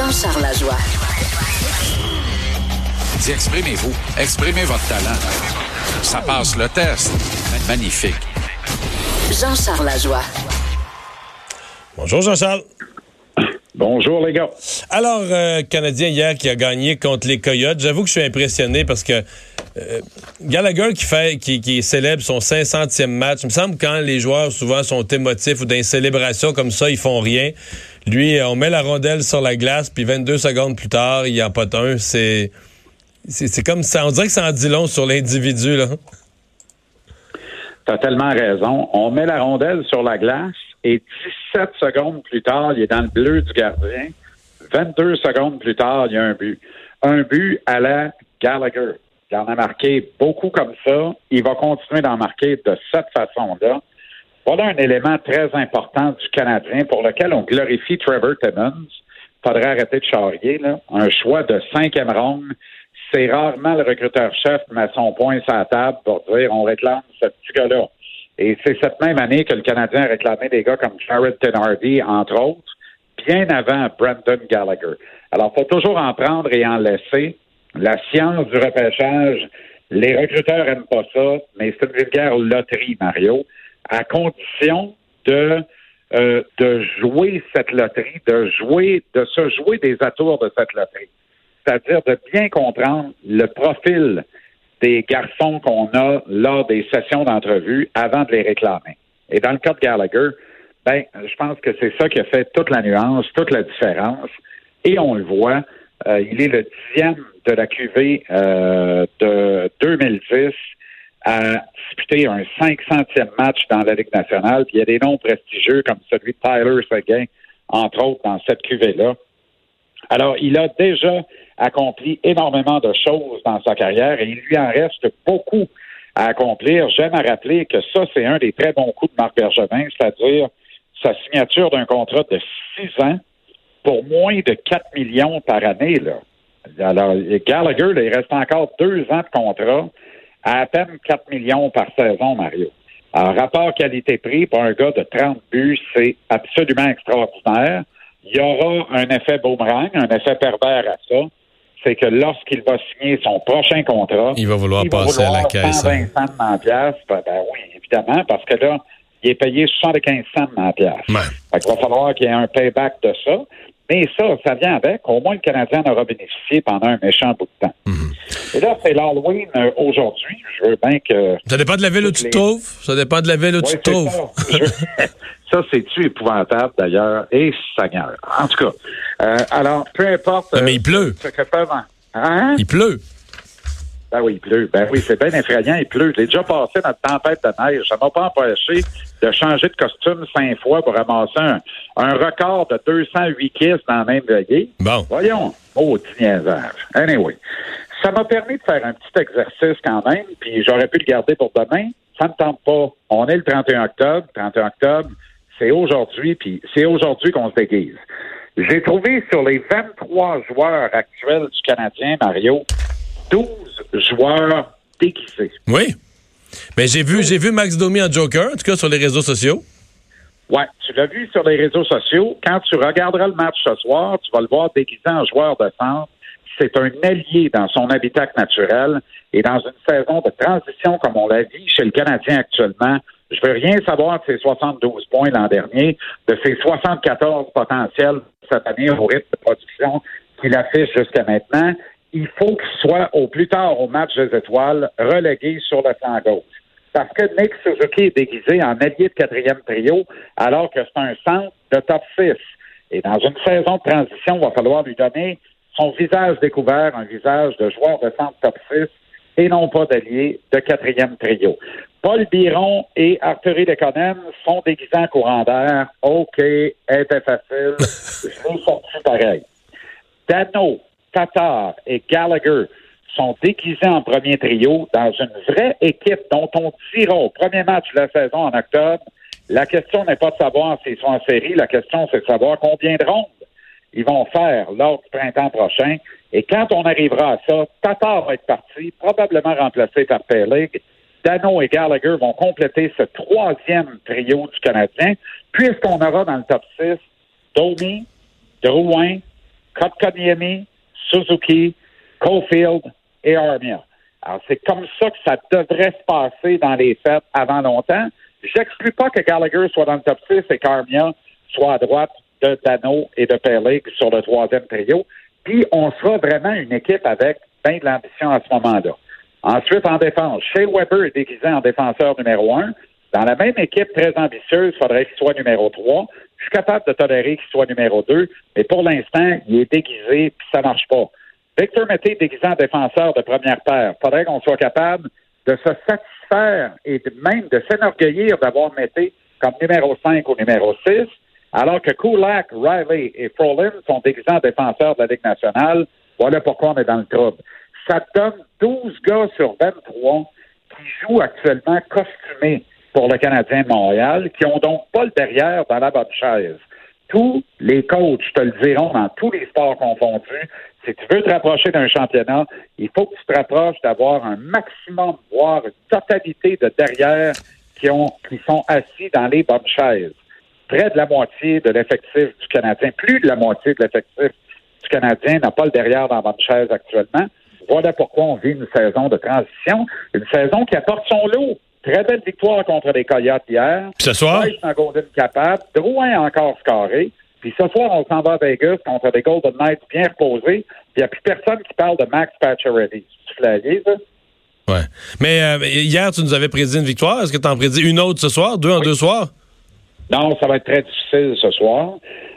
Jean-Charles Lajoie. Dis, exprimez-vous. Exprimez votre talent. Ça passe le test. Magnifique. Jean-Charles Lajoie. Bonjour Jean-Charles. Bonjour les gars. Alors, euh, Canadien hier qui a gagné contre les Coyotes, j'avoue que je suis impressionné parce que euh, Gallagher qui fait qui, qui, célèbre son 500e match, il me semble que quand les joueurs souvent sont émotifs ou dans une célébration comme ça, ils font rien. Lui, on met la rondelle sur la glace, puis 22 secondes plus tard, il en a pas un. C'est, c'est, comme ça. On dirait que ça en dit long sur l'individu, là. T'as tellement raison. On met la rondelle sur la glace et 17 secondes plus tard, il est dans le bleu du gardien. 22 secondes plus tard, il y a un but. Un but à la Gallagher. Il en a marqué beaucoup comme ça. Il va continuer d'en marquer de cette façon-là. Voilà un élément très important du Canadien pour lequel on glorifie Trevor Timmons. Faudrait arrêter de charrier, là. Un choix de cinquième ronde. C'est rarement le recruteur-chef qui met son point sur la table pour dire on réclame ce petit gars-là. Et c'est cette même année que le Canadien a réclamé des gars comme Jared Tenardy, entre autres, bien avant Brendan Gallagher. Alors, faut toujours en prendre et en laisser. La science du repêchage, les recruteurs aiment pas ça, mais c'est une vulgaire loterie, Mario à condition de euh, de jouer cette loterie, de jouer, de se jouer des atours de cette loterie. C'est-à-dire de bien comprendre le profil des garçons qu'on a lors des sessions d'entrevue avant de les réclamer. Et dans le cas de Gallagher, ben, je pense que c'est ça qui a fait toute la nuance, toute la différence. Et on le voit, euh, il est le dixième de la QV euh, de 2010 à disputer un 500e match dans la Ligue nationale. Puis il y a des noms prestigieux comme celui de Tyler Seguin, entre autres, dans cette cuvée-là. Alors, il a déjà accompli énormément de choses dans sa carrière et il lui en reste beaucoup à accomplir. J'aime à rappeler que ça, c'est un des très bons coups de Marc Bergevin, c'est-à-dire sa signature d'un contrat de six ans pour moins de 4 millions par année. Là. Alors, Gallagher, il reste encore deux ans de contrat à à peine 4 millions par saison, Mario. Alors, rapport qualité-prix pour un gars de 30 buts, c'est absolument extraordinaire. Il y aura un effet boomerang, un effet pervers à ça. C'est que lorsqu'il va signer son prochain contrat, il va vouloir passer à la caisse. 120 cents de pièce, ben, ben, oui, évidemment, parce que là, il est payé 75 cents de pièce. Ouais. il va falloir qu'il y ait un payback de ça. Mais ça, ça vient avec. Au moins, le Canadien en aura bénéficié pendant un méchant bout de temps. Mhm. Et là, c'est l'Halloween euh, aujourd'hui. Je veux bien que. Ça dépend de la ville où tu te trouves. Ça dépend de la ville où tu te trouves. Ça, ça c'est-tu épouvantable, d'ailleurs? Et Seigneur. En tout cas. Euh, alors, peu importe. mais il pleut. Ce que peuvent. Hein? Il pleut. Ben oui, il pleut. Ben oui, c'est bien effrayant, il pleut. J'ai déjà passé notre tempête de neige. Ça m'a pas empêché de changer de costume cinq fois pour ramasser un, un record de 208 kisses dans la même veillée. Bon. Voyons. Oh, niaisage. Anyway. Ça m'a permis de faire un petit exercice quand même, puis j'aurais pu le garder pour demain. Ça ne tente pas. On est le 31 octobre. 31 octobre, c'est aujourd'hui, puis c'est aujourd'hui qu'on se déguise. J'ai trouvé sur les 23 joueurs actuels du Canadien, Mario, 12 joueurs déguisés. Oui. Mais j'ai vu, j'ai vu Max Domi en Joker, en tout cas sur les réseaux sociaux. Ouais, tu l'as vu sur les réseaux sociaux. Quand tu regarderas le match ce soir, tu vas le voir déguisé en joueur de centre. C'est un allié dans son habitat naturel et dans une saison de transition comme on l'a vu chez le Canadien actuellement. Je veux rien savoir de ses 72 points l'an dernier, de ses 74 potentiels cette année au rythme de production qu'il affiche jusqu'à maintenant il faut qu'il soit au plus tard au match des étoiles relégué sur le flanc gauche. Parce que Nick Suzuki est déguisé en allié de quatrième trio, alors que c'est un centre de top 6. Et dans une saison de transition, il va falloir lui donner son visage découvert, un visage de joueur de centre top 6 et non pas d'alliés de quatrième trio. Paul Biron et Arthurie Lekonen sont déguisés en courant d'air. OK, était facile. Je l'ai sorti pareil. Dano, Tatar et Gallagher sont déguisés en premier trio dans une vraie équipe dont on dira au premier match de la saison en octobre. La question n'est pas de savoir s'ils sont en série, la question c'est de savoir combien de rondes ils vont faire lors du printemps prochain. Et quand on arrivera à ça, Tatar va être parti, probablement remplacé par Pelig. Dano et Gallagher vont compléter ce troisième trio du Canadien, puisqu'on aura dans le top 6 Domi, Drouin, Kotkaniemi, Suzuki, Cofield et Armia. Alors, c'est comme ça que ça devrait se passer dans les fêtes avant longtemps. J'exclus pas que Gallagher soit dans le top 6 et qu'Armia soit à droite de Dano et de Perlig sur le troisième trio. Puis, on sera vraiment une équipe avec bien de l'ambition à ce moment-là. Ensuite, en défense, Shea Weber est déguisé en défenseur numéro un. Dans la même équipe très ambitieuse, il faudrait qu'il soit numéro trois. Je suis capable de tolérer qu'il soit numéro deux, mais pour l'instant, il est déguisé puis ça marche pas. Victor Mété déguisé en défenseur de première paire. Faudrait qu'on soit capable de se satisfaire et même de s'enorgueillir d'avoir Mété comme numéro 5 ou numéro 6, alors que Kulak, Riley et Frolin sont déguisés en défenseurs de la Ligue nationale. Voilà pourquoi on est dans le trouble. Ça donne 12 gars sur 23 qui jouent actuellement costumés pour le Canadien Montréal, qui ont donc pas le derrière dans la bonne chaise. Tous les coachs te le diront dans tous les sports confondus. Si tu veux te rapprocher d'un championnat, il faut que tu te rapproches d'avoir un maximum, voire une totalité de derrière qui, ont, qui sont assis dans les bonnes chaises. Près de la moitié de l'effectif du Canadien, plus de la moitié de l'effectif du Canadien n'a pas le derrière dans la bonne chaise actuellement. Voilà pourquoi on vit une saison de transition, une saison qui apporte son lot. Très belle victoire contre les Coyotes hier. Puis ce soir? En Golden capable. Drouin encore scoré. Puis ce soir, on s'en va à Vegas contre des Golden Knights bien reposés. Puis il n'y a plus personne qui parle de Max Pacioretty. Tu flagué, ça? Ouais. Mais euh, hier, tu nous avais prédit une victoire. Est-ce que tu en prédis une autre ce soir? Deux en deux soirs? Non, ça va être très difficile ce soir.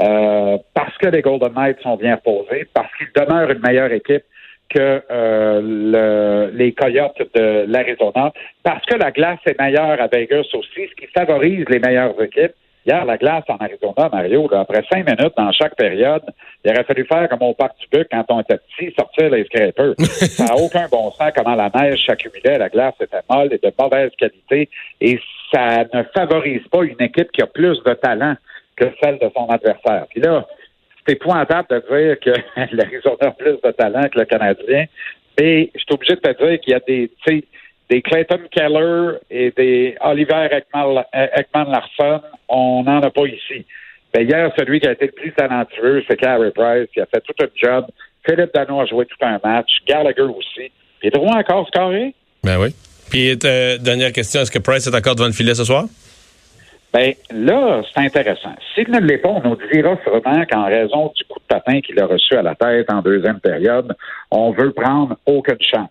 Euh, parce que les Golden Knights sont bien reposés, parce qu'ils demeurent une meilleure équipe que euh, le, les Coyotes de l'Arizona, parce que la glace est meilleure à Vegas aussi, ce qui favorise les meilleures équipes. Hier, la glace en Arizona, Mario, là, après cinq minutes dans chaque période, il aurait fallu faire comme au parc du Buc quand on était petit, sortir les scrapers. ça n'a aucun bon sens comment la neige s'accumulait, la glace était molle et de mauvaise qualité, et ça ne favorise pas une équipe qui a plus de talent que celle de son adversaire. Puis là, c'est épouvantable de dire que l'Arizona a plus de talent que le Canadien, mais je suis obligé de te dire qu'il y a des, des Clayton Keller et des Oliver Ekman, Larson, on n'en a pas ici. Mais hier, celui qui a été le plus talentueux, c'est Carey Price, qui a fait tout un job. Philippe Dano a joué tout un match. Gallagher aussi. Est droit encore scoré? Ben oui. Puis, euh, dernière question, est-ce que Price est encore devant le filet ce soir? Ben là, c'est intéressant. S'il ne l'est pas, on nous dira sûrement qu'en raison du coup de patin qu'il a reçu à la tête en deuxième période, on veut prendre aucune chance.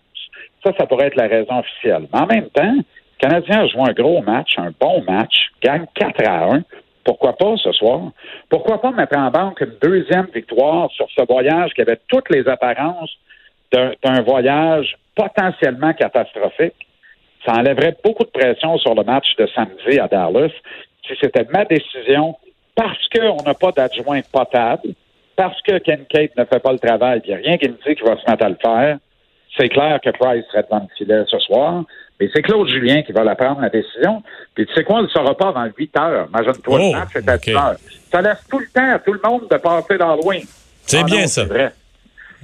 Ça, ça pourrait être la raison officielle. Mais en même temps, le Canadien a joué un gros match, un bon match, gagne 4 à 1. Pourquoi pas ce soir? Pourquoi pas mettre en banque une deuxième victoire sur ce voyage qui avait toutes les apparences d'un voyage potentiellement catastrophique? Ça enlèverait beaucoup de pression sur le match de samedi à Dallas si c'était ma décision parce qu'on n'a pas d'adjoint potable, parce que Ken Kate ne fait pas le travail, a rien qui me dit qu'il va se mettre à le faire, c'est clair que Price serait devant le filet ce soir. Mais c'est Claude Julien qui va la prendre, la décision. Puis tu sais quoi, on ne saura pas avant 8 heures. Imagine-toi, Oh, le match est à OK. 10 heures. Ça laisse tout le temps à tout le monde de passer dans loin. C'est Ah bien non, ça.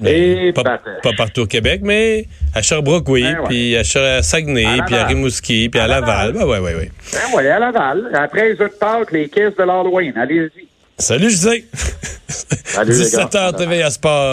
Et pas, partout au Québec, mais à Sherbrooke, oui, Ben ouais. puis à, Saguenay, À puis à. Rimouski, puis à, À Laval. Laval. Ben ouais, ouais, ouais. Ben ouais, à Laval. Après les autres Pâques, les caisses de l'Halloween. Allez-y. Salut, José. Salut, les gars. 17h TV à Sport.